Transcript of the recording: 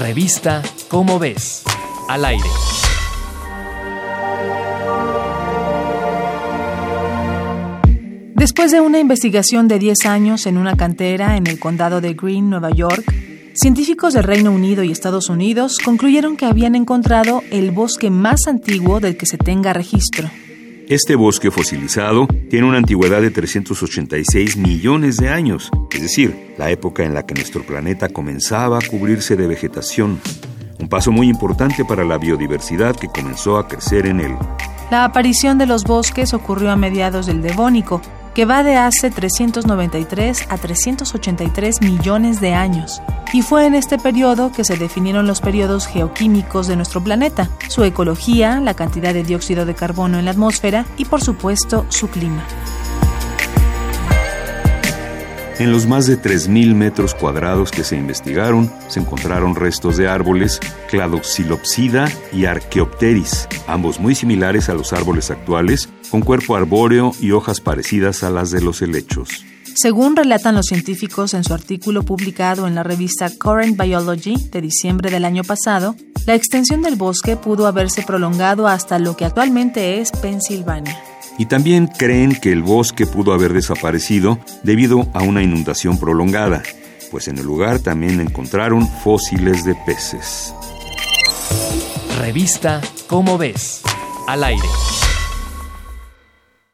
Revista Cómo ves, al aire. Después de una investigación de 10 años en una cantera en el condado de Greene, Nueva York, científicos del Reino Unido y Estados Unidos concluyeron que habían encontrado el bosque más antiguo del que se tenga registro. Este bosque fosilizado tiene una antigüedad de 386 millones de años, es decir, la época en la que nuestro planeta comenzaba a cubrirse de vegetación. Un paso muy importante para la biodiversidad que comenzó a crecer en él. La aparición de los bosques ocurrió a mediados del Devónico, que va de hace 393 a 383 millones de años. Y fue en este periodo que se definieron los periodos geoquímicos de nuestro planeta, su ecología, la cantidad de dióxido de carbono en la atmósfera y por supuesto su clima. En los más de 3.000 metros cuadrados que se investigaron, se encontraron restos de árboles, Cladoxylopsida y Archaeopteris, ambos muy similares a los árboles actuales, con cuerpo arbóreo y hojas parecidas a las de los helechos. Según relatan los científicos en su artículo publicado en la revista Current Biology de diciembre del año pasado, la extensión del bosque pudo haberse prolongado hasta lo que actualmente es Pensilvania. Y también creen que el bosque pudo haber desaparecido debido a una inundación prolongada, pues en el lugar también encontraron fósiles de peces. Revista Cómo ves, al aire.